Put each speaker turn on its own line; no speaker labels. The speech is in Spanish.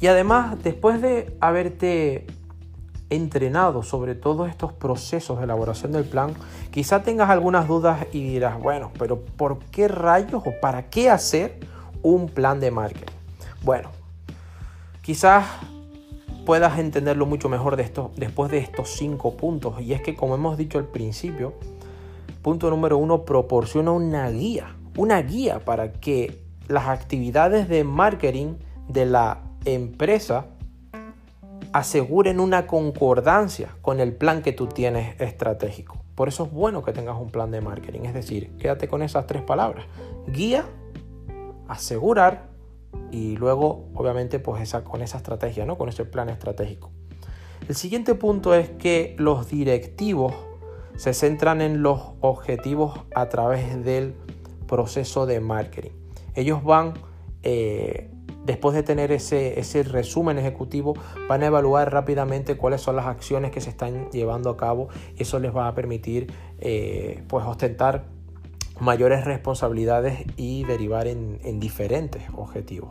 Y además, después de haberte entrenado sobre todos estos procesos de elaboración del plan, quizá tengas algunas dudas y dirás, bueno, pero ¿por qué rayos o para qué hacer un plan de marketing? Bueno, quizás puedas entenderlo mucho mejor después de estos cinco puntos. Y es que, como hemos dicho al principio, punto número uno, proporciona una guía, una guía para que las actividades de marketing de la empresa aseguren una concordancia con el plan que tú tienes estratégico. Por eso es bueno que tengas un plan de marketing. Es decir, quédate con esas tres palabras. Guía, asegurar y luego, obviamente, pues esa, con esa estrategia, ¿no? Con ese plan estratégico. El siguiente punto es que los directivos se centran en los objetivos a través del proceso de marketing. Ellos van eh, después de tener ese, ese resumen ejecutivo, van a evaluar rápidamente cuáles son las acciones que se están llevando a cabo y eso les va a permitir eh, pues ostentar mayores responsabilidades y derivar en diferentes objetivos.